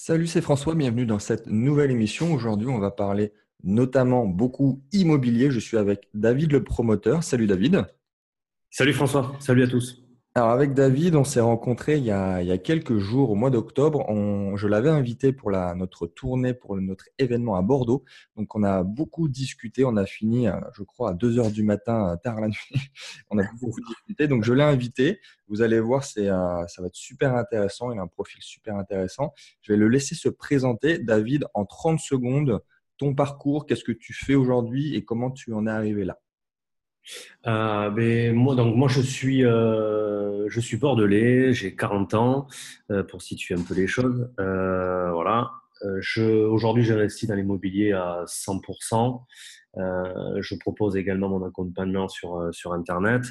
Salut, c'est François, bienvenue dans cette nouvelle émission. Aujourd'hui, on va parler notamment beaucoup immobilier. Je suis avec David le promoteur. Salut David. Salut François, salut à tous. Alors avec David, on s'est rencontré il y, a, quelques jours, au mois d'octobre. Je l'avais invité pour la, notre tournée, pour notre événement à Bordeaux. Donc on a beaucoup discuté. On a fini, euh, je crois, à 2 heures du matin, euh, tard la nuit. on a beaucoup discuté. Donc je l'ai invité. Vous allez voir, c'est, euh, ça va être super intéressant. Il a un profil super intéressant. Je vais le laisser se présenter. David, en 30 secondes, ton parcours, qu'est-ce que tu fais aujourd'hui et comment tu en es arrivé là? Euh, ben, moi, donc, moi, je suis, euh, je suis bordelais, j'ai 40 ans, euh, pour situer un peu les choses. voilà. Aujourd'hui, j'investis dans l'immobilier à 100%. je propose également mon accompagnement sur, sur Internet.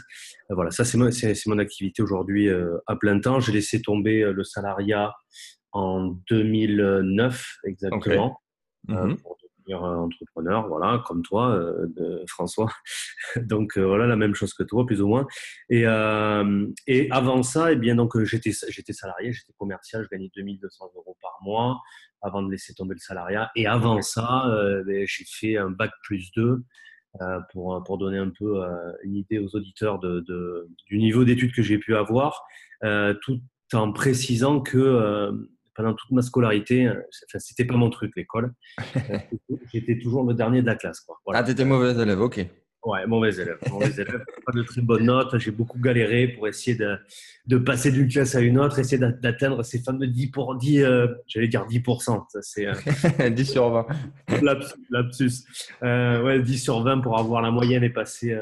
voilà, ça, c'est mon, mon, activité aujourd'hui à plein temps. J'ai laissé tomber le salariat en 2009, exactement. Mhm entrepreneur, voilà, comme toi, euh, François. donc euh, voilà, la même chose que toi, plus ou moins. Et, euh, et avant ça, eh bien donc j'étais j'étais salarié, j'étais commercial, je gagnais 2200 euros par mois avant de laisser tomber le salariat. Et avant ça, ben, j'ai fait un bac plus 2 pour, pour donner un peu une idée aux auditeurs de du niveau d'études que j'ai pu avoir, tout en précisant que pendant toute ma scolarité, euh, enfin, c'était pas mon truc l'école. J'étais toujours le dernier de la classe. Quoi. Voilà. Ah, t'étais mauvais élève, ok. Ouais, mauvais élève. Mauvais élève. pas de très bonnes notes. J'ai beaucoup galéré pour essayer de, de passer d'une classe à une autre, essayer d'atteindre ces fameux 10 pour 10, euh, j'allais dire 10%. Ça, c'est, 10 euh, sur 20. Lapsus. Euh, ouais, 10 sur 20 pour avoir la moyenne et passer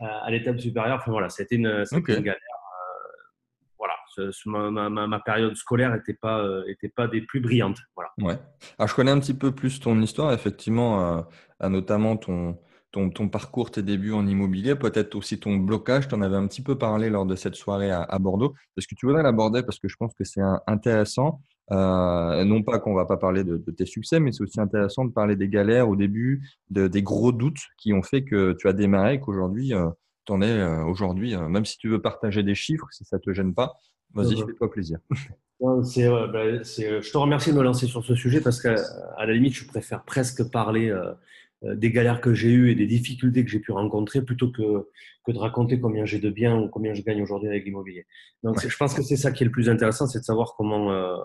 à l'étape supérieure. Enfin voilà, c'était une, une galère ma, période scolaire n'était pas, euh, pas des plus brillantes. Voilà. Ouais. Alors, je connais un petit peu plus ton histoire, effectivement, euh, notamment ton, ton, parcours, tes débuts en immobilier, peut-être aussi ton blocage. Tu en avais un petit peu parlé lors de cette soirée à, Bordeaux. Est-ce que tu voudrais l'aborder? Parce que je pense que c'est intéressant. Euh, non pas qu'on va pas parler de, tes succès, mais c'est aussi intéressant de parler des galères au début, de, des gros doutes qui ont fait que tu as démarré et qu'aujourd'hui, tu en es aujourd'hui, même si tu veux partager des chiffres, si ça ne te gêne pas, Vas-y, fais-toi plaisir. Bah, je te remercie de me lancer sur ce sujet parce qu'à la limite, je préfère presque parler euh, euh, des galères que j'ai eues et des difficultés que j'ai pu rencontrer plutôt que, que de raconter combien j'ai de biens ou combien je gagne aujourd'hui avec l'immobilier. Donc, je pense que c'est ça qui est le plus intéressant, c'est de savoir comment, euh,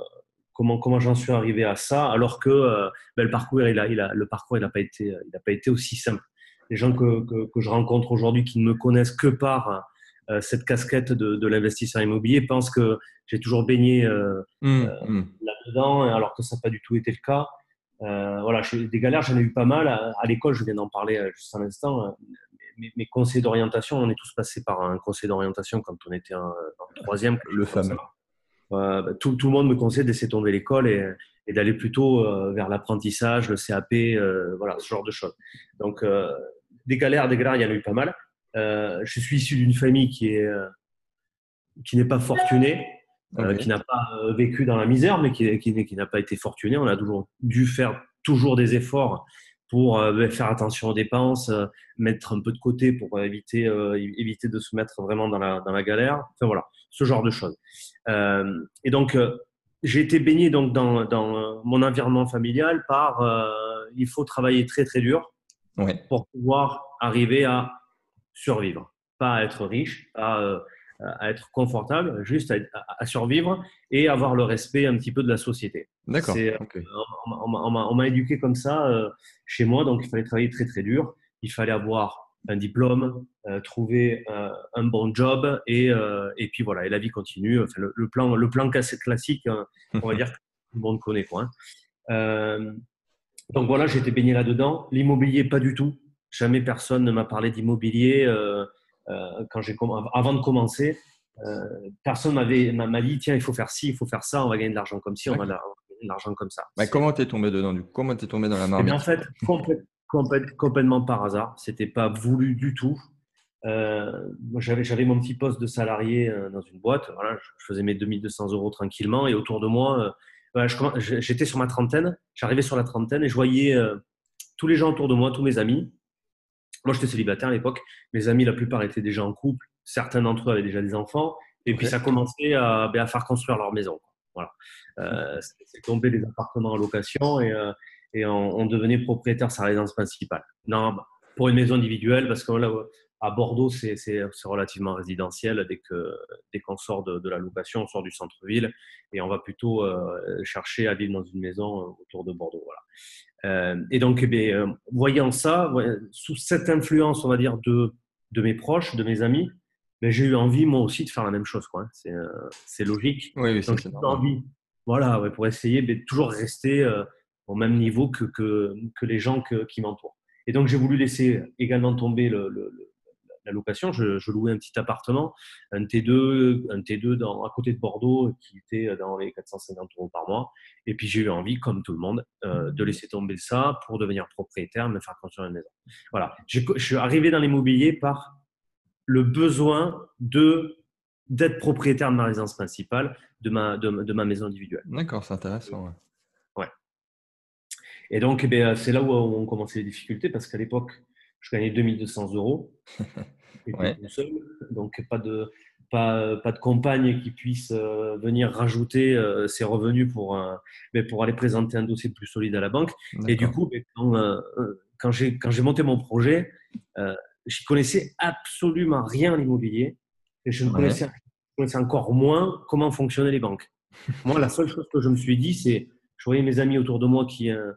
comment, comment j'en suis arrivé à ça, alors que ben, le parcours, il a, il a, le parcours, il n'a pas, été, il pas été aussi simple. Les gens que, que, que je rencontre aujourd'hui qui ne me connaissent que par euh, cette casquette de, l'investisseur immobilier pense que j'ai toujours baigné euh, mmh, euh, mmh. là-dedans, alors que ça n'a pas du tout été le cas. voilà, des galères, j'en ai eu pas mal. À, l'école, je viens d'en parler juste un instant. Mes, conseils d'orientation, on est tous passés par un conseil d'orientation quand on était en, troisième. Le fameux. Bah, tout, tout, le monde me conseille de laisser tomber l'école et, d'aller plutôt vers l'apprentissage, le CAP, voilà, ce genre de choses. Donc, des galères, des galères, il y en a eu pas mal. Euh, je suis issu d'une famille qui est euh, qui n'est pas fortunée, euh, qui n'a pas vécu dans la misère, mais qui, qui, n'a pas été fortunée. On a toujours dû faire toujours des efforts pour ben, faire attention aux dépenses, mettre un peu de côté pour éviter, éviter de se mettre vraiment dans la, dans la galère. Enfin voilà, ce genre de choses. et donc, j'ai été baigné donc dans, dans, mon environnement familial par il faut travailler très très dur pour pouvoir arriver à survivre, pas à être riche, euh, à être confortable, juste à, survivre et avoir le respect un petit peu de la société. D'accord. Euh, on, m'a éduqué comme ça euh, chez moi, donc il fallait travailler très très dur. Il fallait avoir un diplôme, trouver un bon job et, et puis voilà, et la vie continue. Enfin, le, plan, le plan classique, hein, on va dire que tout le monde connaît. Quoi, hein. Donc voilà, été baigné là-dedans. L'immobilier, pas du tout. Jamais personne ne m'a parlé d'immobilier euh, euh, quand j'ai avant de commencer. Euh, personne m'avait m'a dit tiens il faut faire ci, il faut faire ça, on va gagner de l'argent comme ci, on va gagner de l'argent comme ça. Mais comment t'es tombé dedans du coup? Comment t'es tombé dans la marmite? En fait, complètement par hasard. C'était pas voulu du tout. J'avais, j'avais mon petit poste de salarié dans une boîte. Voilà, je faisais mes 2200 euros tranquillement et autour de moi, j'étais sur ma trentaine. J'arrivais sur la trentaine et je voyais tous les gens autour de moi, tous mes amis, moi, j'étais célibataire à l'époque. Mes amis, la plupart étaient déjà en couple. Certains d'entre eux avaient déjà des enfants. Et puis, ça commençait à, ben, à, faire construire leur maison. Voilà. Euh, c'est tombé des appartements en location et, euh, et on, on, devenait propriétaire de sa résidence principale. Non, bah, pour une maison individuelle, parce que là, à Bordeaux, c'est relativement résidentiel. Dès qu'on dès qu'on sort de, de, la location, on sort du centre-ville et on va plutôt euh, chercher à vivre dans une maison autour de Bordeaux. Voilà. Euh, et donc, eh bien, voyant ça, sous cette influence, on va dire, de, de mes proches, de mes amis, mais j'ai eu envie moi aussi de faire la même chose. Quoi. C'est, euh, logique. Oui, oui c'est envie. Voilà, ouais, pour essayer de toujours rester euh, au même niveau que, que, que les gens que, qui m'entourent. Et donc j'ai voulu laisser également tomber le, le, la location. Je, je, louais un petit appartement, un T2, un T2 dans, à côté de Bordeaux qui était dans les 450 euros par mois. Et puis j'ai eu envie, comme tout le monde, euh, de laisser tomber ça pour devenir propriétaire, me faire construire une maison. Voilà. Je suis arrivé dans l'immobilier par le besoin de d'être propriétaire de ma résidence principale, de ma, de, de ma maison individuelle. D'accord, c'est intéressant. Ouais. ouais. Et donc, eh c'est là où ont commencé les difficultés parce qu'à l'époque, je gagnais 2200 euros. ouais. seul, donc pas de, pas, pas de compagne qui puisse euh, venir rajouter euh, ses revenus pour, euh, mais pour aller présenter un dossier plus solide à la banque. Et du coup, quand, euh, quand j'ai monté mon projet, euh, je connaissais absolument rien à l'immobilier et je ne connaissais, ouais. connaissais, encore moins comment fonctionnaient les banques. Moi, la seule chose que je me suis dit, c'est je voyais mes amis autour de moi qui, euh,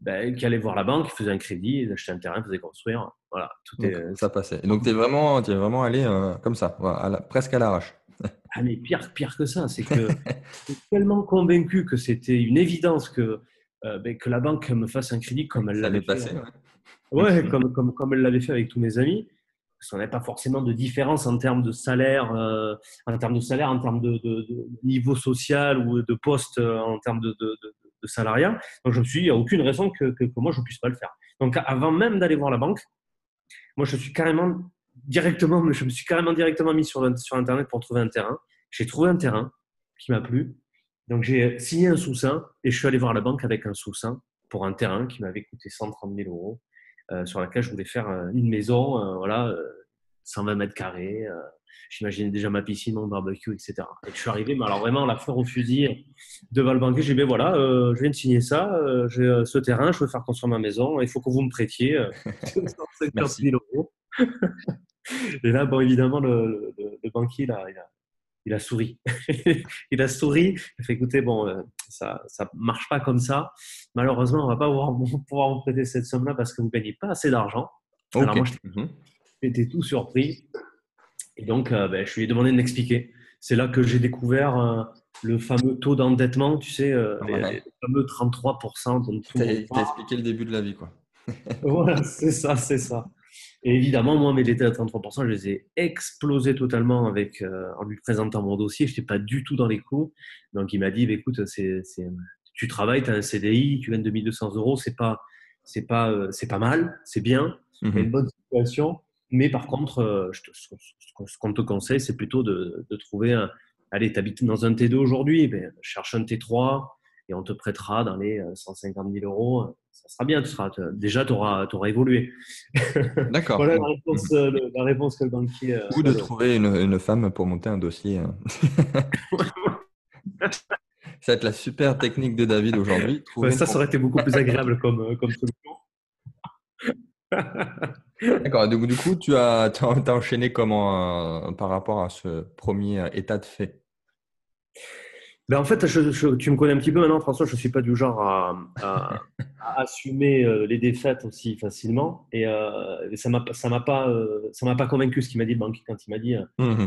ben, qui allaient voir la banque, ils faisaient un crédit, ils achetaient un terrain, ils faisaient construire. Voilà, tout donc, est, ça passait. Et donc, tu es vraiment, es vraiment allé euh, comme ça, voilà, à la, presque à l'arrache. ah, mais pire, pire que ça, c'est que je suis tellement convaincu que c'était une évidence que, euh, ben, que la banque me fasse un crédit comme elle l'avait passé. Fait. Ouais, comme, comme, comme elle l'avait fait avec tous mes amis. Parce qu'on n'avait pas forcément de différence en termes de salaire, euh, en termes de salaire, en termes de, de, de, niveau social ou de poste, euh, en termes de, de, salariat. Donc je me suis dit, il n'y a aucune raison que, que, moi je ne puisse pas le faire. Donc avant même d'aller voir la banque, moi je suis carrément directement, je me suis carrément directement mis sur, sur Internet pour trouver un terrain. J'ai trouvé un terrain qui m'a plu. Donc j'ai signé un sous-sein et je suis allé voir la banque avec un sous-sein pour un terrain qui m'avait coûté 130 000 euros. Euh, sur laquelle je voulais faire euh, une maison, euh, voilà, 120 mètres carrés. J'imaginais déjà ma piscine, mon barbecue, etc. Et je suis arrivé, mais alors vraiment la fleur au fusil devant le banquier. J'ai dit, ben voilà, je viens de signer ça, j'ai ce terrain, je veux faire construire ma maison, il faut que vous me prêtiez 150 000 euros. Et là, bon, évidemment, le, le, le banquier, là, il a, il a souri. il a souri. Il a fait écoutez, bon, euh, ça ça marche pas comme ça. Malheureusement, on va pas pouvoir, vous prêter cette somme-là parce que vous gagnez pas assez d'argent. Okay. Alors moi, j'étais tout surpris. Et donc, euh, ben, je lui ai demandé de m'expliquer. C'est là que j'ai découvert euh, le fameux taux d'endettement, tu sais, euh, les, les, fameux 33%. Tu as expliqué le début de la vie, quoi. voilà, c'est ça, c'est ça. Et évidemment, moi, mes détails à 33%, je les ai explosés totalement avec, euh, en lui présentant mon dossier. Je n'étais pas du tout dans les cours. Donc, il m'a dit, bah, écoute, c'est, c'est, tu travailles, tu as un CDI, tu gagnes 2200 euros, c'est pas, c'est pas, euh, c'est pas mal, c'est bien, Mhm. mm -hmm. une bonne situation. Mais par contre, euh, je te, ce qu'on te conseille, c'est plutôt de, de trouver un. Allez, tu habites dans un T2 aujourd'hui, ben, cherche un T3 et on te prêtera dans les 150 000 euros. Ça sera bien, tu seras, déjà, tu auras, auras, évolué. D'accord. voilà la réponse, le, la réponse que le banquier. Ou de trouver une, une, femme pour monter un dossier. hein. ça va être la super technique de David aujourd'hui. Ouais, ça, ça aurait été beaucoup plus agréable comme, comme solution. D'accord. Donc, du coup, tu as, as, as enchaîné comment euh, par rapport à ce premier état de fait? Ben en fait, je, je, tu me connais un petit peu maintenant, François. Je ne suis pas du genre à, à, à assumer euh, les défaites aussi facilement. Et, euh, ça m'a, ça m'a pas, euh, pas convaincu ce qu'il m'a dit le banquier quand il m'a dit mmh.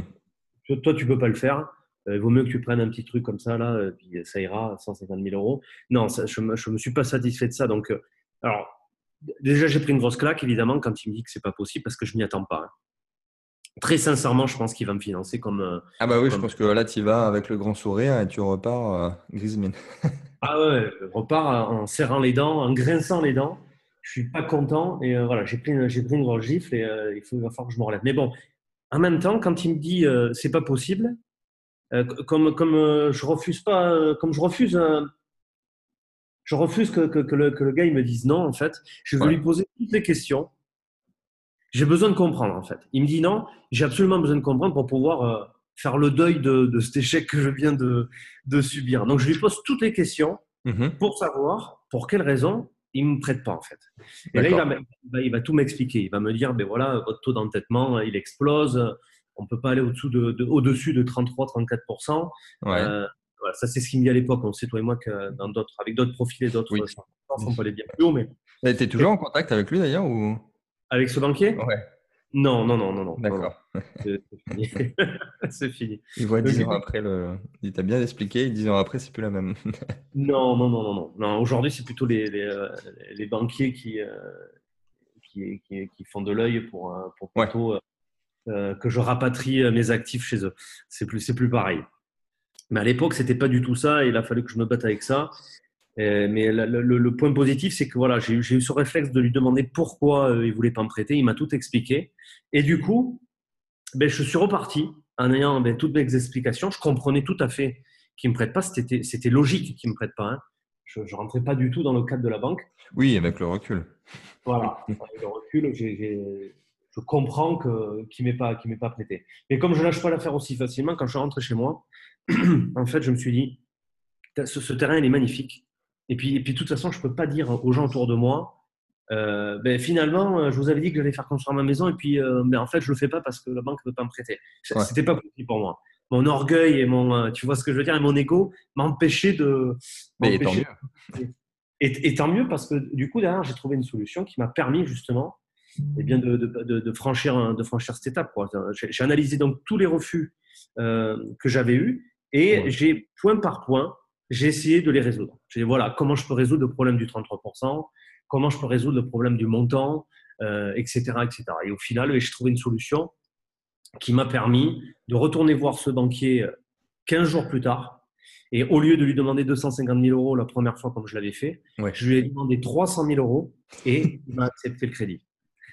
toi, tu peux pas le faire. Il vaut mieux que tu prennes un petit truc comme ça là, et puis ça ira, 150 000 euros. Non, ça, je, je me suis pas satisfait de ça. Donc, euh, alors déjà, j'ai pris une grosse claque évidemment quand il me dit que c'est pas possible parce que je m'y attends pas. Hein très sincèrement, je pense qu'il va me financer comme. Euh, ah, bah oui, comme... je pense que là, tu vas avec le grand sourire et tu repars euh, grise mine. ah ouais, je repars en serrant les dents, en grinçant les dents. Je suis pas content et euh, voilà, j'ai pris, j'ai pris une grosse gifle et euh, il, faut, il va falloir que je me relève. Mais bon, en même temps, quand il me dit euh, c'est pas possible, comme, comme je refuse pas, comme je refuse. Je refuse que, que, que, le, que, le, gars il me dise non, en fait. Je veux ouais. lui poser toutes les questions j'ai besoin de comprendre en fait. Il me dit non, j'ai absolument besoin de comprendre pour pouvoir euh, faire le deuil de, cet échec que je viens de, subir. Donc, je lui pose toutes les questions mmh pour savoir pour quelles raisons il ne me prête pas, en fait. Et là, il va, tout m'expliquer. Il va me dire, ben voilà, votre taux d'entêtement, il explose. On ne peut pas aller au-dessus de, au-dessus de 33-34%. Euh, ça, c'est ce qu'il me dit à l'époque. On sait, toi et moi, que dans d'autres, avec d'autres profils et d'autres, on peut aller bien plus haut. Mais... Tu été toujours en contact avec lui, d'ailleurs ou... Avec ce banquier? Ouais. Non, non, non, non, non. D'accord. C'est fini. Il voit dix ans après le. Il t'a bien expliqué, dix ans après, c'est plus la même. non, non, non, non, non. non Aujourd'hui, c'est plutôt les, les, euh, les, banquiers qui, euh, qui, qui, font de l'œil pour, euh, pour plutôt que je rapatrie mes actifs chez eux. C'est plus, c'est plus pareil. Mais à l'époque, c'était pas du tout ça. il a fallu que je me batte avec ça. Euh, mais le, point positif, c'est que voilà, j'ai eu ce réflexe de lui demander pourquoi euh, il voulait pas me prêter. Il m'a tout expliqué. Et du coup, ben, je suis reparti en ayant ben, toutes mes explications. Je comprenais tout à fait qu'il ne me prête pas. C'était logique qu'il ne me prête pas. Hein. Je ne rentrais pas du tout dans le cadre de la banque. Oui, avec le recul. Voilà, avec le recul, je comprends qu'il ne m'ait pas, pas prêté. Mais comme je ne lâche pas l'affaire aussi facilement, quand je suis rentré chez moi, en fait, je me suis dit, ce, ce terrain, il est magnifique et puis, et puis, de toute façon, je ne peux pas dire aux gens autour de moi, euh, ben, finalement, euh, je vous avais dit que j'allais faire construire ma maison, et puis euh, ben, en fait, je ne le fais pas parce que la banque ne veut pas me prêter. Ce n'était pas possible pour moi. Mon orgueil et mon, tu vois ce que je veux dire, et mon ego m'empêchaient de. Mais tant mieux. Et, tant mieux parce que du coup, derrière, j'ai trouvé une solution qui m'a permis justement eh bien, de, de, de, franchir, de franchir cette étape. J'ai analysé donc tous les refus que j'avais eus et j'ai point par point j'ai essayé de les résoudre. J'ai dit, voilà, comment je peux résoudre le problème du 33%, comment je peux résoudre le problème du montant, euh, etc., etc. Et au final, j'ai trouvé une solution qui m'a permis de retourner voir ce banquier 15 euh, jours plus tard. Et au lieu de lui demander 250 000 euros la première fois comme je l'avais fait, je lui ai demandé 300 000 euros et il m'a accepté le crédit.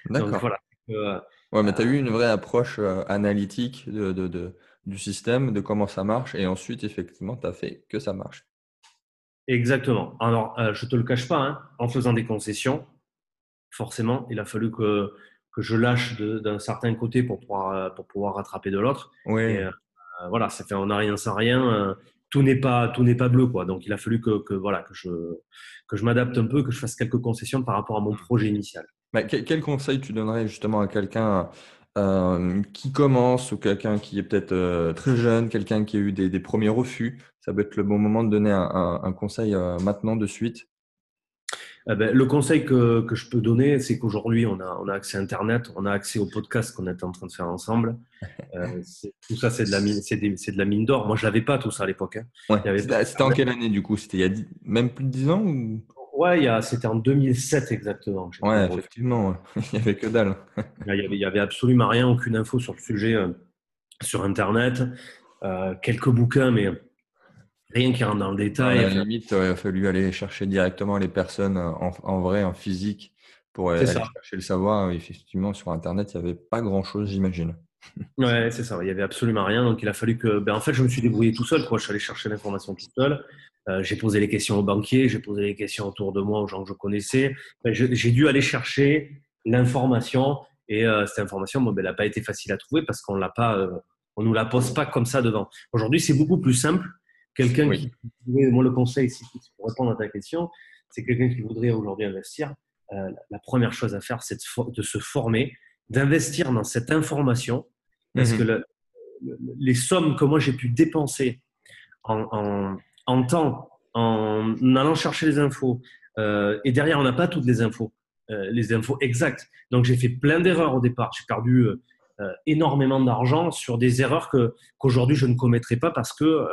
D'accord. Voilà. Euh, ouais, mais tu as eu une vraie approche euh, analytique de, de, de, du système, de comment ça marche, et ensuite, effectivement, tu as fait que ça marche. Exactement. Alors, euh, je ne te le cache pas, hein, en faisant des concessions, forcément, il a fallu que, que je lâche d'un certain côté pour pouvoir, euh, pour pouvoir rattraper de l'autre. Oui. Euh, voilà, ça fait on n'a rien sans rien. tout n'est pas tout n'est pas bleu quoi. Donc il a fallu que, que voilà que je que je m'adapte un peu, que je fasse quelques concessions par rapport à mon projet initial. Quel, conseil tu donnerais justement à quelqu'un euh, qui commence ou quelqu'un qui est peut-être euh, très jeune, quelqu'un qui a eu des, premiers refus, ça peut être le bon moment de donner un, conseil euh, maintenant de suite. Eh ben, le conseil que, que, je peux donner, c'est qu'aujourd'hui, on a, on a accès à Internet, on a accès au podcast qu'on est en train de faire ensemble. tout ça, c'est de la mine, c'est de la mine d'or. Moi, je l'avais pas tout ça à l'époque. Hein. C'était en quelle année du coup? C'était il y a même plus de 10 ans ou... Ouais, c'était en 2007 exactement. Ouais, effectivement, il n'y avait que dalle. il, y avait, absolument rien, aucune info sur le sujet euh, sur Internet. Euh, quelques bouquins, mais rien qui rentre dans le détail. à la limite, il a fallu aller chercher directement les personnes en, vrai, en physique, pour aller chercher le savoir. Effectivement, sur Internet, il n'y avait pas grand-chose, j'imagine. Ouais, c'est ça. Il n'y avait absolument rien. Donc, il a fallu que. Ben, en fait, je me suis débrouillé tout seul. Quoi. Je suis allé chercher l'information tout seul. Euh, j'ai posé les questions aux banquiers, j'ai posé les questions autour de moi aux gens que je connaissais. J'ai dû aller chercher l'information et euh, cette information, bon, ben, elle n'a pas été facile à trouver parce qu'on l'a pas, euh, on nous la pose pas comme ça devant. Aujourd'hui, c'est beaucoup plus simple. Quelqu'un qui, moi le conseil, si, pour répondre à ta question, c'est quelqu'un qui voudrait aujourd'hui investir. la première chose à faire, c'est de, se former, d'investir dans cette information, parce mmh que les sommes que moi j'ai pu dépenser en, en, en temps, en allant chercher les infos. Euh, et derrière, on n'a pas toutes les infos, euh, les infos exactes. Donc, j'ai fait plein d'erreurs au départ. J'ai perdu euh, énormément d'argent sur des erreurs que qu'aujourd'hui je ne commettrai pas parce que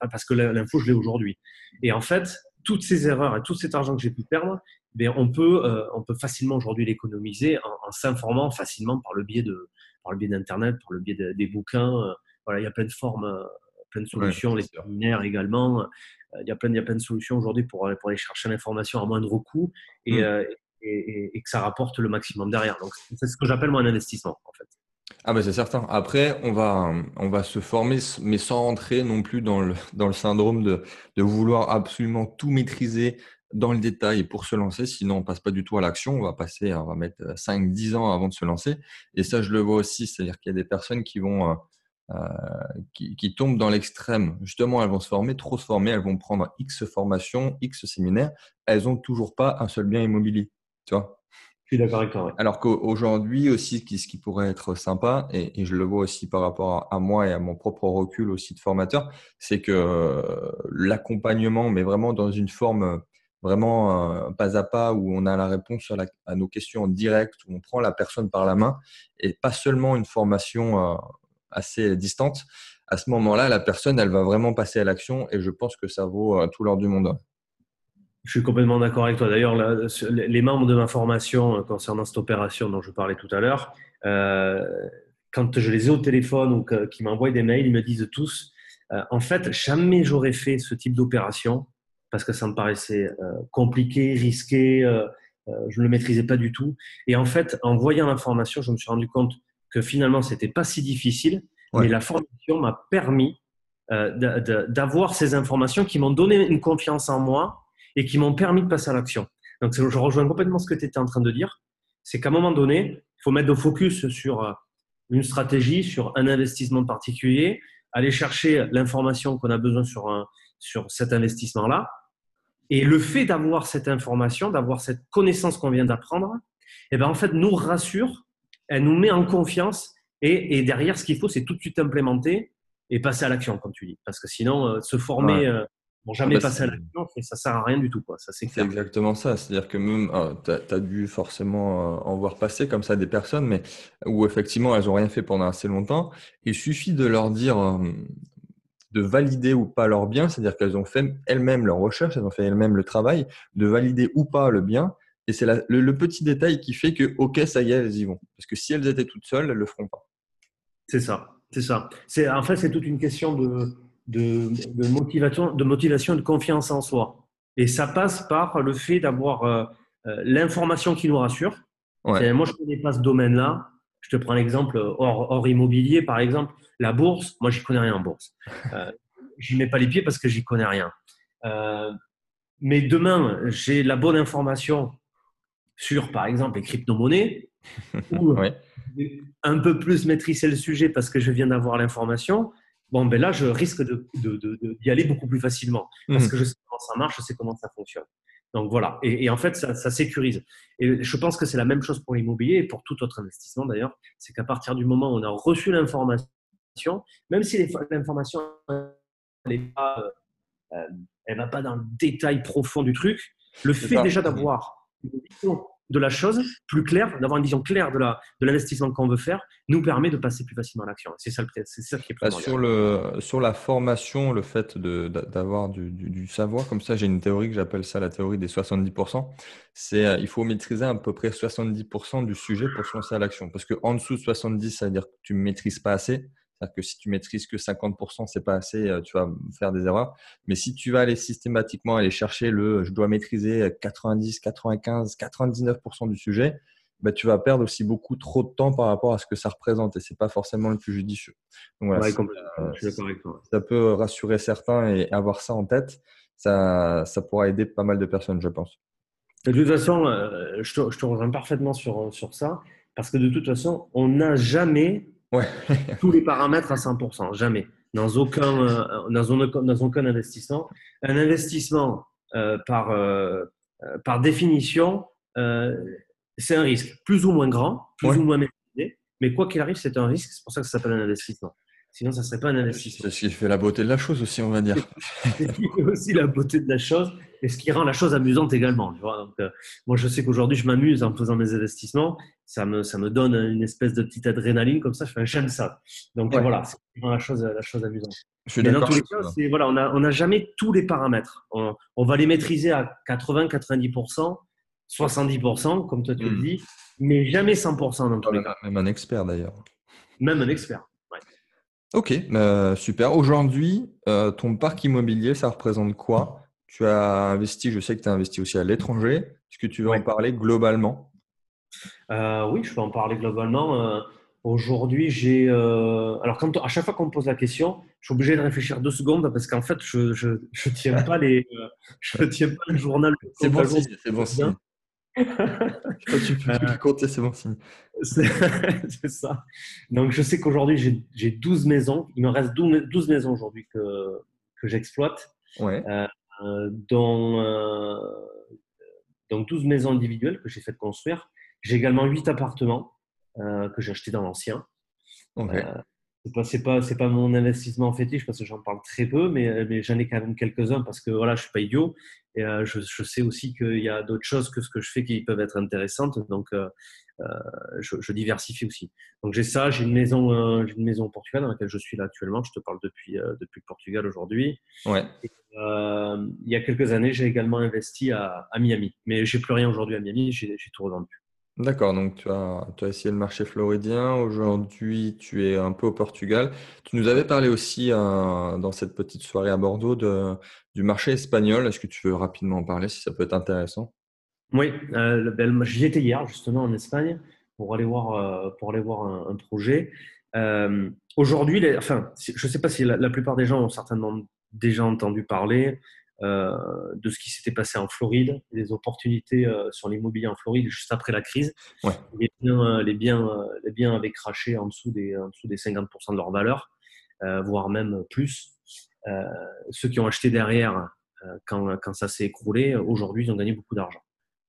parce que l'info je l'ai aujourd'hui. Et en fait, toutes ces erreurs et tout cet argent que j'ai pu perdre, ben on peut on peut facilement aujourd'hui l'économiser en, s'informant facilement par le biais de par le biais d'internet, par le biais des bouquins. voilà, il y a plein de formes plein de solutions, les séminaires également. Euh, il y a plein, il y a plein de solutions aujourd'hui pour, pour aller chercher l'information à moindre coût et, mmh. euh, et, et, que ça rapporte le maximum derrière. Donc, c'est ce que j'appelle moi un investissement, en fait. Ah ben c'est certain. Après, on va, on va se former, mais sans rentrer non plus dans le, dans le syndrome de, de vouloir absolument tout maîtriser dans le détail pour se lancer. Sinon, on passe pas du tout à l'action. On va passer, on va mettre 5-10 ans avant de se lancer. Et ça, je le vois aussi. C'est-à-dire qu'il y a des personnes qui vont qui, qui, tombent dans l'extrême. Justement, elles vont se former, trop se former, elles vont prendre X formations, X séminaires, elles n'ont toujours pas un seul bien immobilier. Tu vois je suis d'accord avec toi. Alors qu'aujourd'hui aussi, ce qui pourrait être sympa, et, je le vois aussi par rapport à, moi et à mon propre recul aussi de formateur, c'est que euh, l'accompagnement, mais vraiment dans une forme euh, vraiment euh, pas à pas, où on a la réponse à, nos questions en direct, où on prend la personne par la main, et pas seulement une formation assez distante. À ce moment-là, la personne, elle va vraiment passer à l'action, et je pense que ça vaut tout l'or du monde. Je suis complètement d'accord avec toi. D'ailleurs, les membres de ma formation euh, concernant cette opération dont je parlais tout à l'heure, euh, quand je les ai au téléphone ou qui m'envoient des mails, ils me disent tous, euh, en fait, jamais j'aurais fait ce type d'opération parce que ça me paraissait compliqué, risqué, je ne le maîtrisais pas du tout. Et en fait, en voyant la formation, je me suis rendu compte que finalement, c'était pas si difficile, mais la formation m'a permis d'avoir ces informations qui m'ont donné une confiance en moi et qui m'ont permis de passer à l'action. Donc, je rejoins complètement ce que tu étais en train de dire. C'est qu'à un moment donné, il faut mettre le focus sur euh, une stratégie, sur un investissement particulier, aller chercher l'information qu'on a besoin sur, un, sur cet investissement-là. Et le fait d'avoir cette information, d'avoir cette connaissance qu'on vient d'apprendre, eh ben, en fait, nous rassure, elle nous met en confiance. Et, et derrière, ce qu'il faut, c'est tout de suite implémenter et passer à l'action, comme tu dis. Parce que sinon, euh, se former euh, Bon, jamais ah bah, passer à l'action, ça sert à rien du tout. Quoi. Ça, c'est, exactement ça. C'est-à-dire que même, ah, tu as, dû forcément euh, en voir passer comme ça des personnes, mais où effectivement, elles n'ont rien fait pendant assez longtemps. Il suffit de leur dire euh, de valider ou pas leur bien, c'est-à-dire qu'elles ont fait elles-mêmes leur recherche, elles ont fait elles-mêmes le travail, de valider ou pas le bien. Et c'est le, le, petit détail qui fait que, OK, ça y est, elles y vont. Parce que si elles étaient toutes seules, elles ne le feront pas. C'est ça. C'est ça. C'est, en fait, c'est toute une question de de, motivation, de motivation et de confiance en soi. Et ça passe par le fait d'avoir euh, euh, l'information qui nous rassure. Moi, je ne connais pas ce domaine-là. Je te prends l'exemple hors, immobilier, par exemple, la bourse. Moi, j'y connais rien en bourse. Euh, j'y mets pas les pieds parce que j'y connais rien. Euh, mais demain, j'ai la bonne information sur, par exemple, les crypto-monnaies, ou un peu plus maîtriser le sujet parce que je viens d'avoir l'information bon, ben là, je risque d'y de, de, aller beaucoup plus facilement parce mmh. que je sais comment ça marche, je sais comment ça fonctionne. Donc voilà, et, en fait, ça, sécurise. Et je pense que c'est la même chose pour l'immobilier et pour tout autre investissement d'ailleurs. C'est qu'à partir du moment où on a reçu l'information, même si l'information elle ne pas, euh, va pas dans le détail profond du truc, le fait déjà d'avoir de la chose plus claire, d'avoir une vision claire de l'investissement de qu'on veut faire, nous permet de passer plus facilement à l'action. C'est ça, ça qui est bah, sur, le, sur la formation, le fait d'avoir du, du, savoir, comme ça, j'ai une théorie que j'appelle ça la théorie des 70%. C'est euh, il faut maîtriser à peu près 70% du sujet pour se lancer à l'action. Parce qu'en dessous de 70, ça veut dire que tu ne maîtrises pas assez. C'est-à-dire que si tu maîtrises que 50%, c'est pas assez, euh, tu vas faire des erreurs. Mais si tu vas aller systématiquement aller chercher le je dois maîtriser 90, 95, 99% du sujet, bah, tu vas perdre aussi beaucoup trop de temps par rapport à ce que ça représente et c'est pas forcément le plus judicieux. Donc voilà, ça peut rassurer certains et avoir ça en tête, ça, ça pourra aider pas mal de personnes, je pense. De toute façon, euh, je te, je te rejoins parfaitement sur, sur ça parce que de toute façon, on n'a jamais tous les paramètres à 100%, jamais. Dans aucun, euh, dans, dans aucun investissement. Un investissement, euh, par, euh, par définition, c'est un risque plus ou moins grand, plus ou moins maîtrisé, mais quoi qu'il arrive, c'est un risque. C'est pour ça que ça s'appelle un investissement. Sinon, ça ne serait pas un investissement. C'est ce qui fait la beauté de la chose aussi, on va dire. c'est ce qui fait aussi la beauté de la chose et ce qui rend la chose amusante également. Donc, euh, moi, je sais qu'aujourd'hui, je m'amuse en faisant mes investissements. Ça me, ça me donne une espèce de petite adrénaline comme ça. Je fais un j'aime ça. Donc voilà, c'est ce qui rend la chose, la chose amusante. Je suis d'accord. Voilà, on n'a on a jamais tous les paramètres. On, on va les maîtriser à 80, 90%, 70%, comme toi tu le hmm. dis, mais jamais 100% dans tous les cas. Même un expert d'ailleurs. Même un expert. Ok, bah, super. Aujourd'hui, euh, ton parc immobilier, ça représente quoi? Tu as investi, je sais que tu as investi aussi à l'étranger. Est-ce que tu veux en parler globalement? Euh, Oui, je peux en parler globalement. Euh, aujourd'hui, j'ai. alors, quand, à chaque fois qu'on me pose la question, je suis obligé de réfléchir deux secondes parce qu'en fait, je ne tiens pas les, je tiens pas le journal. C'est bon, c'est bon. Quand tu peux plus compter, c'est bon signe. C'est ça. Donc, je sais qu'aujourd'hui, j'ai 12 maisons. Il me reste 12 maisons aujourd'hui que, que j'exploite. Ouais. Euh, dont, euh, donc 12 maisons individuelles que j'ai fait construire. J'ai également 8 appartements euh, que j'ai achetés dans l'ancien. Okay. C'est pas, pas, pas mon investissement fétiche parce que j'en parle très peu, mais, mais j'en ai quand même quelques-uns parce que voilà, je suis pas idiot et je, je, sais aussi qu'il y a d'autres choses que ce que je fais qui peuvent être intéressantes. Donc, euh, je, je, diversifie aussi. Donc j'ai ça, j'ai une maison, euh, une maison au Portugal dans laquelle je suis là actuellement. Je te parle depuis euh, depuis le Portugal aujourd'hui. Ouais. il y a quelques années, j'ai également investi à, à Miami, mais j'ai plus rien aujourd'hui à Miami. J'ai tout revendu. D'accord, donc tu as, essayé le marché floridien. Aujourd'hui, tu es un peu au Portugal. Tu nous avais parlé aussi euh, dans cette petite soirée à Bordeaux de, du marché espagnol. Est-ce que tu veux rapidement en parler si ça peut être intéressant? Oui, euh, ben, j'y étais hier justement en Espagne pour aller voir, euh, pour aller voir un, projet. Euh, Aujourd'hui, enfin, je ne sais pas si la, plupart des gens ont certainement déjà entendu parler de ce qui s'était passé en Floride, des opportunités euh, sur l'immobilier en Floride juste après la crise. Ouais. Les, biens, les, biens, les biens avaient craché en dessous des, en dessous des 50% de leur valeur, voire même plus. ceux qui ont acheté derrière, quand, quand ça s'est écroulé, aujourd'hui, ils ont gagné beaucoup d'argent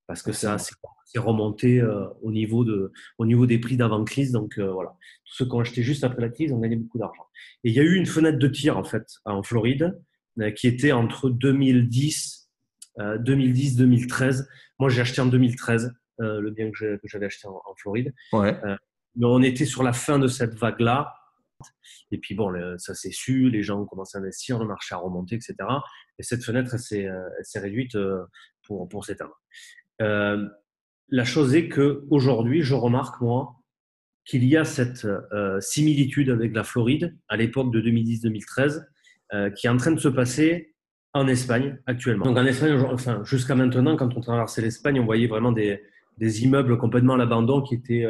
parce que ça c'est remonté euh, au, niveau de, au niveau des prix d'avant-crise. Donc euh, voilà, tous ceux qui ont acheté juste après la crise ont gagné beaucoup d'argent. Et il y a eu une fenêtre de tir en fait en Floride euh, qui était entre 2010, 2010-2013. Moi j'ai acheté en 2013 le bien que j'avais acheté en, Floride. Ouais. mais on était sur la fin de cette vague-là. Et puis bon, ça s'est su, les gens ont commencé à investir, le marché a remonté, etc. Et cette fenêtre, elle s'est réduite pour, pour s'éteindre. Euh, la chose est que aujourd'hui, je remarque moi qu'il y a cette euh, similitude avec la Floride à l'époque de 2010-2013 euh, qui est en train de se passer en Espagne actuellement. Donc en Espagne, enfin jusqu'à maintenant, quand on traversait l'Espagne, on voyait vraiment des, des immeubles complètement à l'abandon qui étaient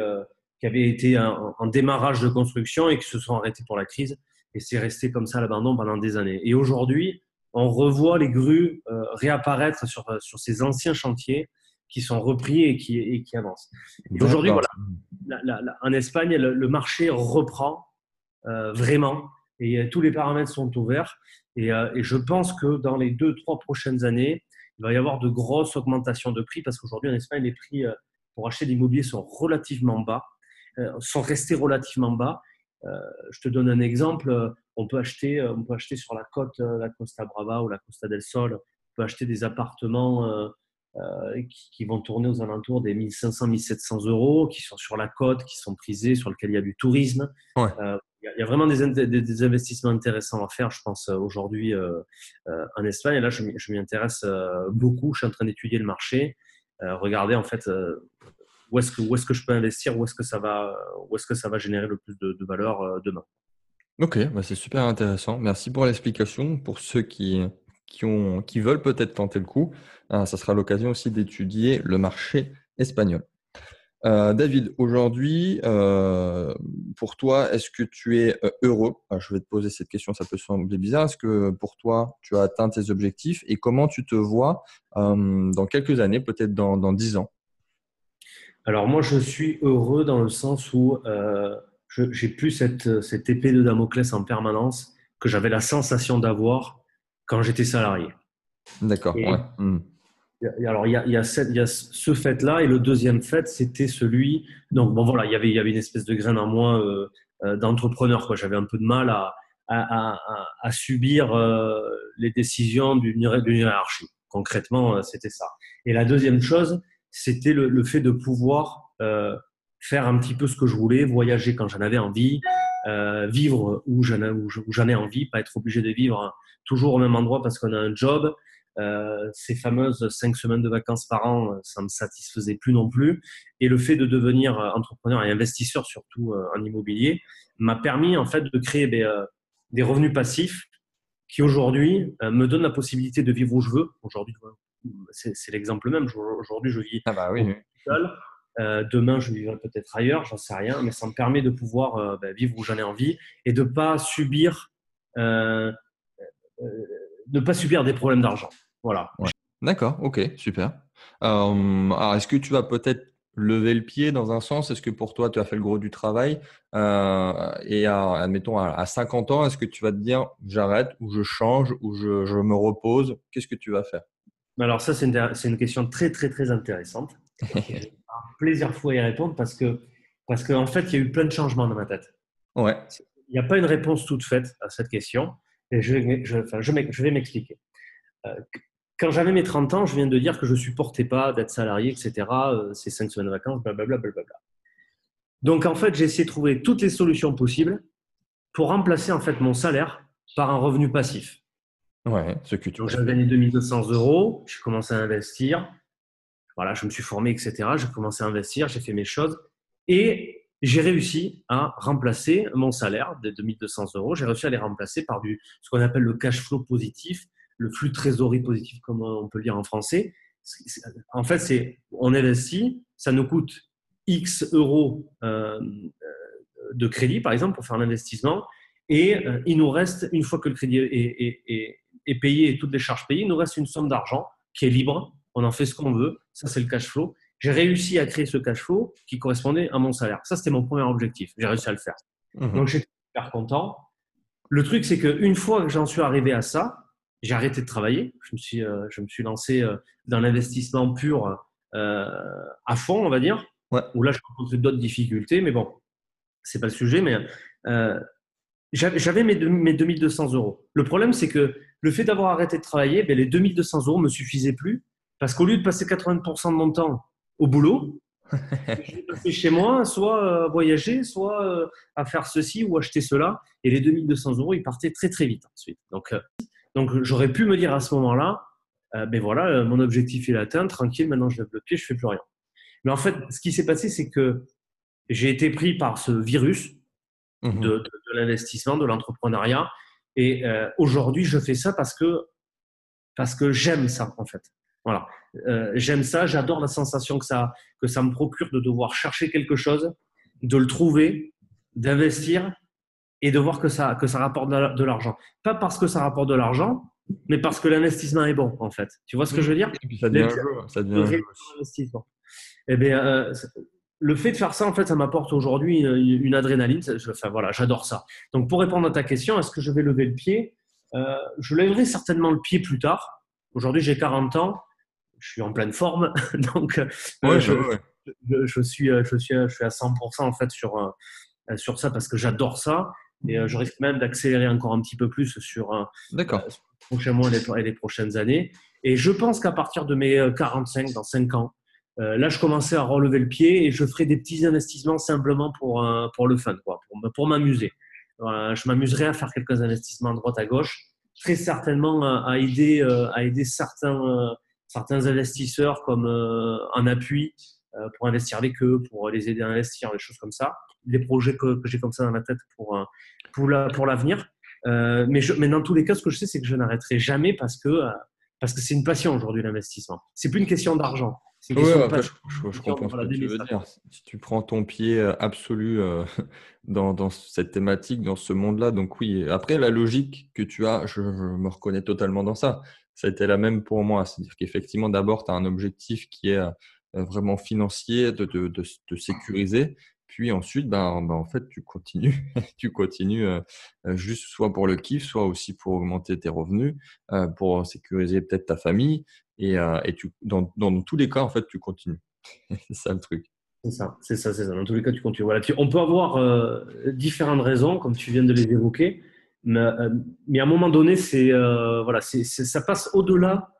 qui avaient été en, en, démarrage de construction et qui se sont arrêtés pour la crise. Et c'est resté comme ça à l'abandon pendant des années. Et aujourd'hui, on revoit les grues réapparaître sur, sur ces anciens chantiers qui sont repris et qui, et qui avancent. Et aujourd'hui, voilà, en Espagne, le, marché reprend euh, vraiment et euh, tous les paramètres sont ouverts. Et, euh, et, je pense que dans les deux, trois prochaines années, il va y avoir de grosses augmentations de prix parce qu'aujourd'hui, en Espagne, les prix pour acheter l'immobilier sont relativement bas, sont restés relativement bas. je te donne un exemple. On peut acheter, on peut acheter sur la côte, la Costa Brava ou la Costa del Sol, on peut acheter des appartements euh, qui, vont tourner aux alentours des 1500-1700 euros, qui sont sur la côte, qui sont prisés, sur lesquels il y a du tourisme. Euh, il y, a vraiment des, des, investissements intéressants à faire, je pense, aujourd'hui euh, en Espagne. Et là, je, m'y intéresse beaucoup. Je suis en train d'étudier le marché. regardez, en fait, où est-ce que, où est que je peux investir, où est-ce que, ça va, où est-ce que ça va générer le plus de, de valeur demain. Ok, bah c'est super intéressant. Merci pour l'explication. Pour ceux qui, qui, ont, qui veulent peut-être tenter le coup, hein, ça sera l'occasion aussi d'étudier le marché espagnol. Euh, David, aujourd'hui, euh, pour toi, est-ce que tu es euh, heureux? Je vais te poser cette question, ça peut sembler bizarre. Est-ce que pour toi, tu as atteint tes objectifs? Et comment tu te vois dans quelques années, peut-être dans, dans 10 ans? Alors moi, je suis heureux dans le sens où j'ai plus cette, cette épée de Damoclès en permanence que j'avais la sensation d'avoir quand j'étais salarié. D'accord. Ouais. Hmm. Alors, il y a, il y a, cette, il y a ce fait-là, et le deuxième fait, c'était celui. Donc, bon, voilà, il y avait, il y avait une espèce de graine en moi euh, euh d'entrepreneur. J'avais un peu de mal à, à, à, à subir euh, les décisions d'une hiérarchie. Concrètement, euh, c'était ça. Et la deuxième chose, c'était le, le, fait de pouvoir euh, faire un petit peu ce que je voulais, voyager quand j'en avais envie, vivre où j'en ai envie, pas être obligé de vivre toujours au même endroit parce qu'on a un job. Euh, ces fameuses cinq semaines de vacances par an, euh, ça me satisfaisait plus non plus. Et le fait de devenir euh, entrepreneur et investisseur, surtout en immobilier, m'a permis en fait de créer des, des revenus passifs qui aujourd'hui me donnent la possibilité de vivre où je veux. Aujourd'hui, c'est l'exemple même. Aujourd'hui, je vis ah bah oui, seul. Demain, je vivrai peut-être ailleurs, j'en sais rien, mais ça me permet de pouvoir ben, vivre où j'en ai envie et de pas subir euh, ne pas subir des problèmes d'argent. Voilà. D'accord, ok, super. Euh, alors, est-ce que tu vas peut-être lever le pied dans un sens? Est-ce que pour toi, tu as fait le gros du travail? Euh, Et admettons, à, 50 ans, est-ce que tu vas te dire j'arrête ou je change ou je, je me repose? Qu'est-ce que tu vas faire? Alors ça, c'est une, une, question très, très, très intéressante. Plaisir fou à y répondre parce que parce qu'en en fait, il y a eu plein de changements dans ma tête. Ouais. Il n'y a pas une réponse toute faite à cette question. Et je vais, je, enfin, je, je vais m'expliquer. Euh, quand j'avais mes 30 ans, je viens de dire que je ne supportais pas d'être salarié, etc. Euh, ces cinq semaines de vacances, blablabla. blablabla. Donc, en fait, j'ai essayé de trouver toutes les solutions possibles pour remplacer en fait mon salaire par un revenu passif. Ouais, ce que tu Donc, j'avais gagné 2200 euros, j'ai commencé à investir. Voilà, je me suis formé, etc. J'ai commencé à investir, j'ai fait mes choses. Et j'ai réussi à remplacer mon salaire de 2200 euros. J'ai réussi à les remplacer par du, ce qu'on appelle le cash flow positif, le flux de trésorerie positif, comme on peut le dire en français. En fait, c'est on investit, ça nous coûte X euros euh, de crédit, par exemple, pour faire un investissement, et euh, il nous reste, une fois que le crédit est, est, est, payé et toutes les charges payées, il nous reste une somme d'argent qui est libre. On en fait ce qu'on veut. Ça, c'est le cash flow. J'ai réussi à créer ce cash flow qui correspondait à mon salaire. Ça, c'était mon premier objectif. J'ai réussi à le faire. Mmh. Donc, j'étais super content. Le truc, c'est qu'une fois que j'en suis arrivé à ça, j'ai arrêté de travailler. Je me suis, euh, je me suis lancé euh, dans l'investissement pur euh, à fond, on va dire. Ouais. Où là, je rencontre d'autres difficultés, mais bon, c'est pas le sujet. Mais j'avais mes, mes 2200 euros. Le problème, c'est que le fait d'avoir arrêté de travailler, ben, les 2200 euros me suffisaient plus parce qu'au lieu de passer 80% de mon temps au boulot. je vais chez moi, soit euh, voyager, soit euh, à faire ceci ou acheter cela. Et les 2200 euros, ils partaient très très vite ensuite. Donc, euh, donc j'aurais pu me dire à ce moment-là, ben voilà, mon objectif est atteint, tranquille, maintenant je lève le pied, je fais plus rien. Mais en fait, ce qui s'est passé, c'est que j'ai été pris par ce virus de, de, l'investissement, de l'entrepreneuriat. Et aujourd'hui, je fais ça parce que, parce que j'aime ça, en fait. Voilà. Euh, j'aime ça, j'adore la sensation que ça, que ça me procure de devoir chercher quelque chose, de le trouver, d'investir et de voir que ça, que ça rapporte de l'argent. Pas parce que ça rapporte de l'argent, mais parce que l'investissement est bon, en fait. Tu vois ce que je veux dire? Et puis ça devient un jeu. Ça devient investissement. Eh bien, euh, le fait de faire ça, en fait, ça m'apporte aujourd'hui une, adrénaline. Enfin, voilà, j'adore ça. Donc, pour répondre à ta question, est-ce que je vais lever le pied? Euh, Je lèverai certainement le pied plus tard. Aujourd'hui, j'ai 40 ans je suis en pleine forme, donc euh, je, Je, suis, euh, je, suis, je suis à 100% en fait sur, euh, sur ça parce que j'adore ça et je risque même d'accélérer encore un petit peu plus sur D'accord. prochain mois et les prochaines années. Et je pense qu'à partir de mes 45, dans 5 ans, là, je commençais à relever le pied et je ferai des petits investissements simplement pour, pour le fun, quoi, pour, pour m'amuser. je m'amuserai à faire quelques investissements à droite à gauche, très certainement à aider, à aider certains certains investisseurs comme euh, un appui euh, pour investir avec eux, pour les aider à investir, des choses comme ça. Des projets que, j'ai comme ça dans la tête pour, euh, pour, la, pour l'avenir. mais, je, mais dans tous les cas, ce que je sais, c'est que je n'arrêterai jamais parce que parce que c'est une passion aujourd'hui l'investissement. C'est plus une question d'argent. C'est une question de je, comprends ce que tu veux dire. Si tu prends ton pied absolu dans, dans, cette thématique, dans ce monde-là, donc oui. Après, la logique que tu as, je, me reconnais totalement dans ça ça a été la même pour moi. C'est-à-dire qu'effectivement, d'abord, tu as un objectif qui est euh, vraiment financier, de, de, sécuriser. Puis ensuite, ben, ben, en fait, tu continues, tu continues euh, euh, juste soit pour le kiff, soit aussi pour augmenter tes revenus, pour sécuriser peut-être ta famille. Et, tu, dans, dans, tous les cas, en fait, tu continues. c'est ça le truc. C'est ça, c'est ça, c'est ça. Dans tous les cas, tu continues. Voilà. On peut avoir différentes raisons, comme tu viens de les évoquer. Euh, mais, à un moment donné, c'est euh, voilà, c'est, ça passe au-delà,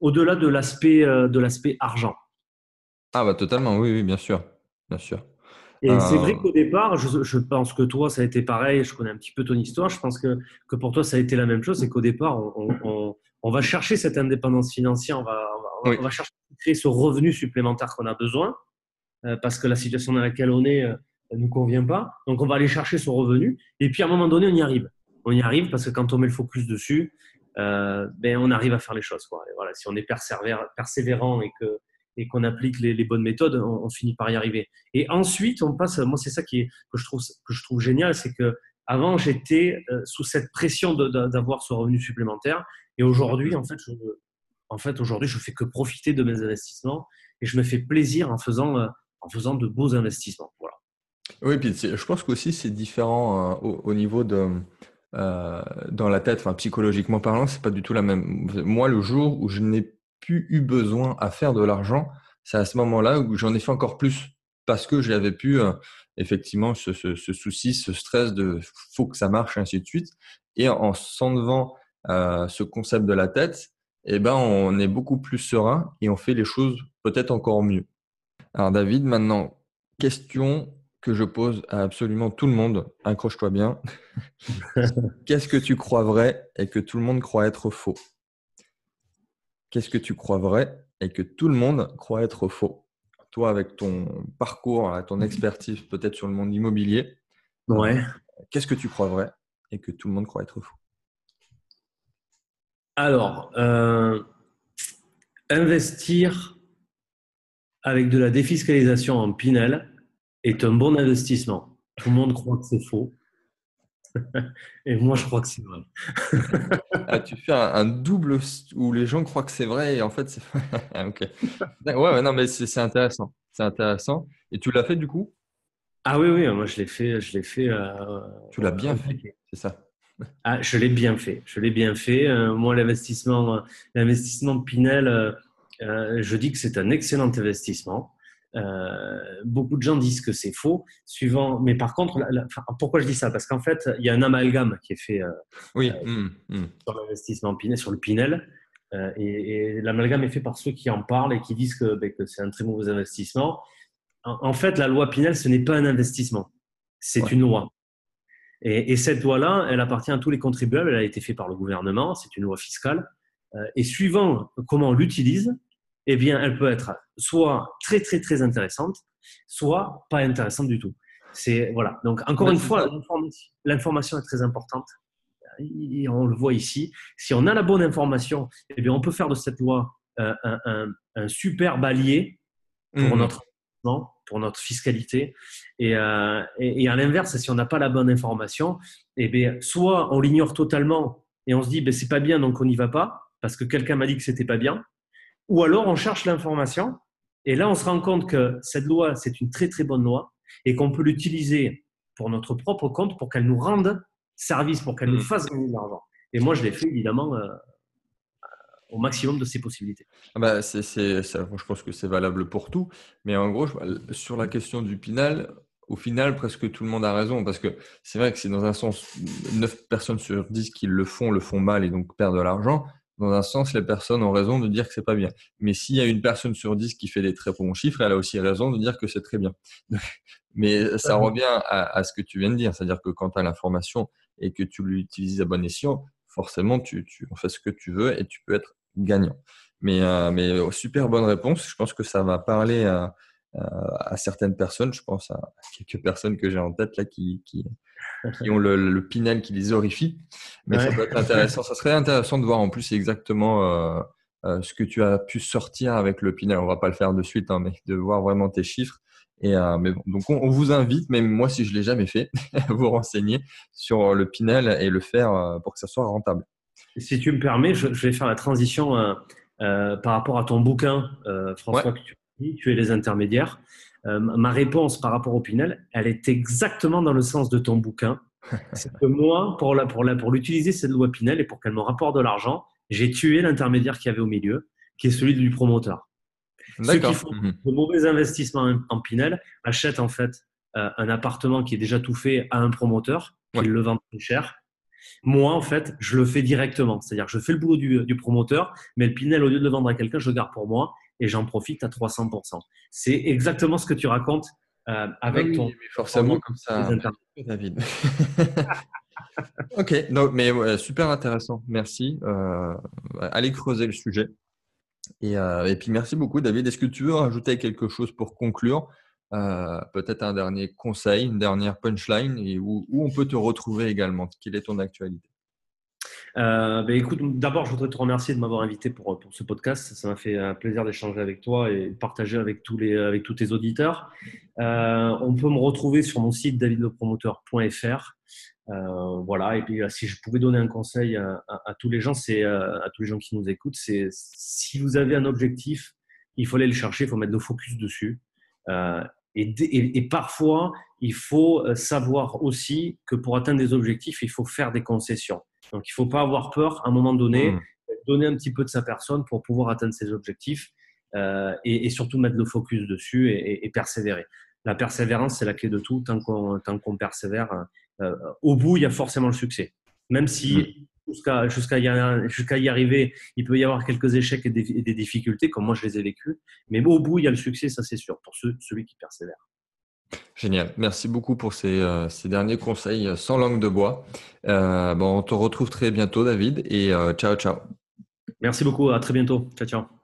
au-delà de l'aspect euh, de l'aspect argent. Ah bah totalement, oui, oui, bien sûr, bien sûr. Et c'est vrai qu'au départ, je, pense que toi, ça a été pareil. Je connais un petit peu ton histoire. Je pense que, que pour toi, ça a été la même chose. C'est qu'au départ, on, on, va chercher cette indépendance financière. On va, on va, chercher à créer ce revenu supplémentaire qu'on a besoin parce que la situation dans laquelle on est ne nous convient pas. Donc, on va aller chercher ce revenu. Et puis, à un moment donné, on y arrive on y arrive parce que quand on met le focus dessus, euh, ben, on arrive à faire les choses. Voilà, si on est persévérant et que et qu'on applique les, bonnes méthodes, on, finit par y arriver. Et ensuite, on passe. Moi, c'est ça qui est, que je trouve que je trouve génial, c'est que avant j'étais euh, sous cette pression d'avoir ce revenu supplémentaire, et aujourd'hui, en fait, en fait, aujourd'hui, je fais que profiter de mes investissements et je me fais plaisir en faisant, euh, en faisant de beaux investissements. Voilà. Oui, puis je pense qu'aussi c'est différent au, niveau de euh, dans la tête, enfin psychologiquement parlant, c'est pas du tout la même. Moi, le jour où je n'ai plus eu besoin à faire de l'argent, c'est à ce moment-là où j'en ai fait encore plus parce que j'avais pu effectivement ce, souci, ce stress de faut que ça marche, ainsi de suite. Et en s'enlevant ce concept de la tête, eh ben, on est beaucoup plus serein et on fait les choses peut-être encore mieux. Alors David, maintenant, question que je pose à absolument tout le monde, accroche-toi bien. Qu'est-ce que tu crois vrai et que tout le monde croit être faux? Qu'est-ce que tu crois vrai et que tout le monde croit être faux? Toi, avec ton parcours, ton expertise peut-être sur le monde immobilier, ouais. qu'est-ce que tu crois vrai et que tout le monde croit être faux? Alors, euh, investir avec de la défiscalisation en Pinel est un bon investissement. Tout le monde croit que c'est faux. et moi, je crois que c'est vrai. Ah, tu fais un, double où les gens croient que c'est vrai et en fait, c'est ah, ok. Ouais, non, mais c'est intéressant. C'est intéressant. Et tu l'as fait du coup? Ah oui, oui, moi je l'ai fait. Je l'ai fait. Euh, tu l'as bien fait, c'est ça. Ah, je l'ai bien fait. Je l'ai bien fait. Euh, moi, l'investissement, l'investissement Pinel, euh, euh, je dis que c'est un excellent investissement. Beaucoup de gens disent que c'est faux, suivant. Mais par contre, pourquoi je dis ça? Parce qu'en fait, il y a un amalgame qui est fait oui. Mmh, mmh. sur l'investissement Pinel, sur le Pinel. et, l'amalgame est fait par ceux qui en parlent et qui disent que, ben, c'est un très mauvais investissement. En, fait, la loi Pinel, ce n'est pas un investissement. C'est une loi. Et, cette loi-là, elle appartient à tous les contribuables, elle a été faite par le gouvernement, c'est une loi fiscale. Euh, et suivant comment on l'utilise, eh bien, elle peut être soit très, très, très intéressante, soit pas intéressante du tout. C'est, voilà. Donc, encore une fois, l'information est très importante. Et on le voit ici. Si on a la bonne information, eh bien, on peut faire de cette loi euh, un, un, super balier pour mmh. notre pour notre fiscalité. Euh, et, à l'inverse, si on n'a pas la bonne information, eh bien, soit on l'ignore totalement et on se dit ben, c'est pas bien donc on n'y va pas parce que quelqu'un m'a dit que c'était pas bien, ou alors on cherche l'information et là on se rend compte que cette loi c'est une très très bonne loi et qu'on peut l'utiliser pour notre propre compte pour qu'elle nous rende service, pour qu'elle nous mmh. fasse gagner de l'argent. Et moi je l'ai fait évidemment. Euh, au maximum de ses possibilités. Ah bah, c'est, je pense que c'est valable pour tout. Mais en gros, sur la question du Pinal, au final, presque tout le monde a raison. Parce que c'est vrai que c'est dans un sens, 9 personnes sur 10 qui le font, le font mal et donc perdent de l'argent. Dans un sens, les personnes ont raison de dire que c'est pas bien. Mais s'il y a une personne sur 10 qui fait des très bons chiffres, elle a aussi raison de dire que c'est très bien. Mais ça revient à, à, ce que tu viens de dire. C'est-à-dire que quand tu as l'information et que tu l'utilises à bon escient, forcément, tu, tu en fais ce que tu veux et tu peux être gagnant. Mais, euh, mais euh, super bonne réponse. Je pense que ça va parler à, à certaines personnes. Je pense à quelques personnes que j'ai en tête là qui, qui, qui ont le, le, Pinel qui les horrifie. Mais ça peut être intéressant. Ça serait intéressant de voir en plus exactement euh, ce que tu as pu sortir avec le Pinel. On va pas le faire de suite, hein, mais de voir vraiment tes chiffres. Et, mais donc on, vous invite, même moi si je l'ai jamais fait, à vous renseigner sur le Pinel et le faire pour que ça soit rentable. Si tu me permets, je, vais faire la transition euh, euh, par rapport à ton bouquin, euh, François, que tu dis, tu es les intermédiaires. ma réponse par rapport au Pinel, elle est exactement dans le sens de ton bouquin. C'est que moi, pour, la, pour, la, pour l'utiliser, cette loi Pinel, et pour qu'elle me rapporte de l'argent, j'ai tué l'intermédiaire qu'il y avait au milieu, qui est celui du promoteur. Ceux qui font mhm. de mauvais investissements en Pinel achètent en fait un appartement qui est déjà tout fait à un promoteur, qui le vend plus cher, moi, en fait, je le fais directement. C'est-à-dire, je fais le boulot du, promoteur, mais le Pinel, au lieu de le vendre à quelqu'un, je le garde pour moi et j'en profite à 300%. C'est exactement ce que tu racontes euh, avec ton. forcément, comme ça, David. ok, donc, mais super intéressant. Merci. Euh, allez creuser le sujet. Et, euh, et, puis, merci beaucoup, David. Est-ce que tu veux rajouter quelque chose pour conclure? Peut-être un dernier conseil, une dernière punchline et où, on peut te retrouver également Quelle est ton actualité? Euh, ben écoute, d'abord, je voudrais te remercier de m'avoir invité pour, pour ce podcast. Ça m'a fait un plaisir d'échanger avec toi et de partager avec tous, les, avec tous tes auditeurs. Euh, on peut me retrouver sur mon site davidlepromoteur.fr. voilà. Et puis, si je pouvais donner un conseil à, tous les gens, c'est à tous les gens qui nous écoutent, c'est si vous avez un objectif, il faut aller le chercher, il faut mettre le focus dessus. Et, parfois, il faut savoir aussi que pour atteindre des objectifs, il faut faire des concessions. Donc, il ne faut pas avoir peur à un moment donné, mmh. donner un petit peu de sa personne pour pouvoir atteindre ses objectifs euh, et, surtout mettre le focus dessus et, persévérer. La persévérance, c'est la clé de tout. Tant qu'on persévère, euh, au bout, il y a forcément le succès. Même si mm. jusqu'à y, arriver, il peut y avoir quelques échecs et des, difficultés, comme moi je les ai vécus. Mais au bout, il y a le succès, ça c'est sûr, pour celui qui persévère. Génial. Merci beaucoup pour ces, euh, derniers conseils sans langue de bois. bon, on te retrouve très bientôt, David, et ciao, ciao. Merci beaucoup. À très bientôt. Ciao, ciao.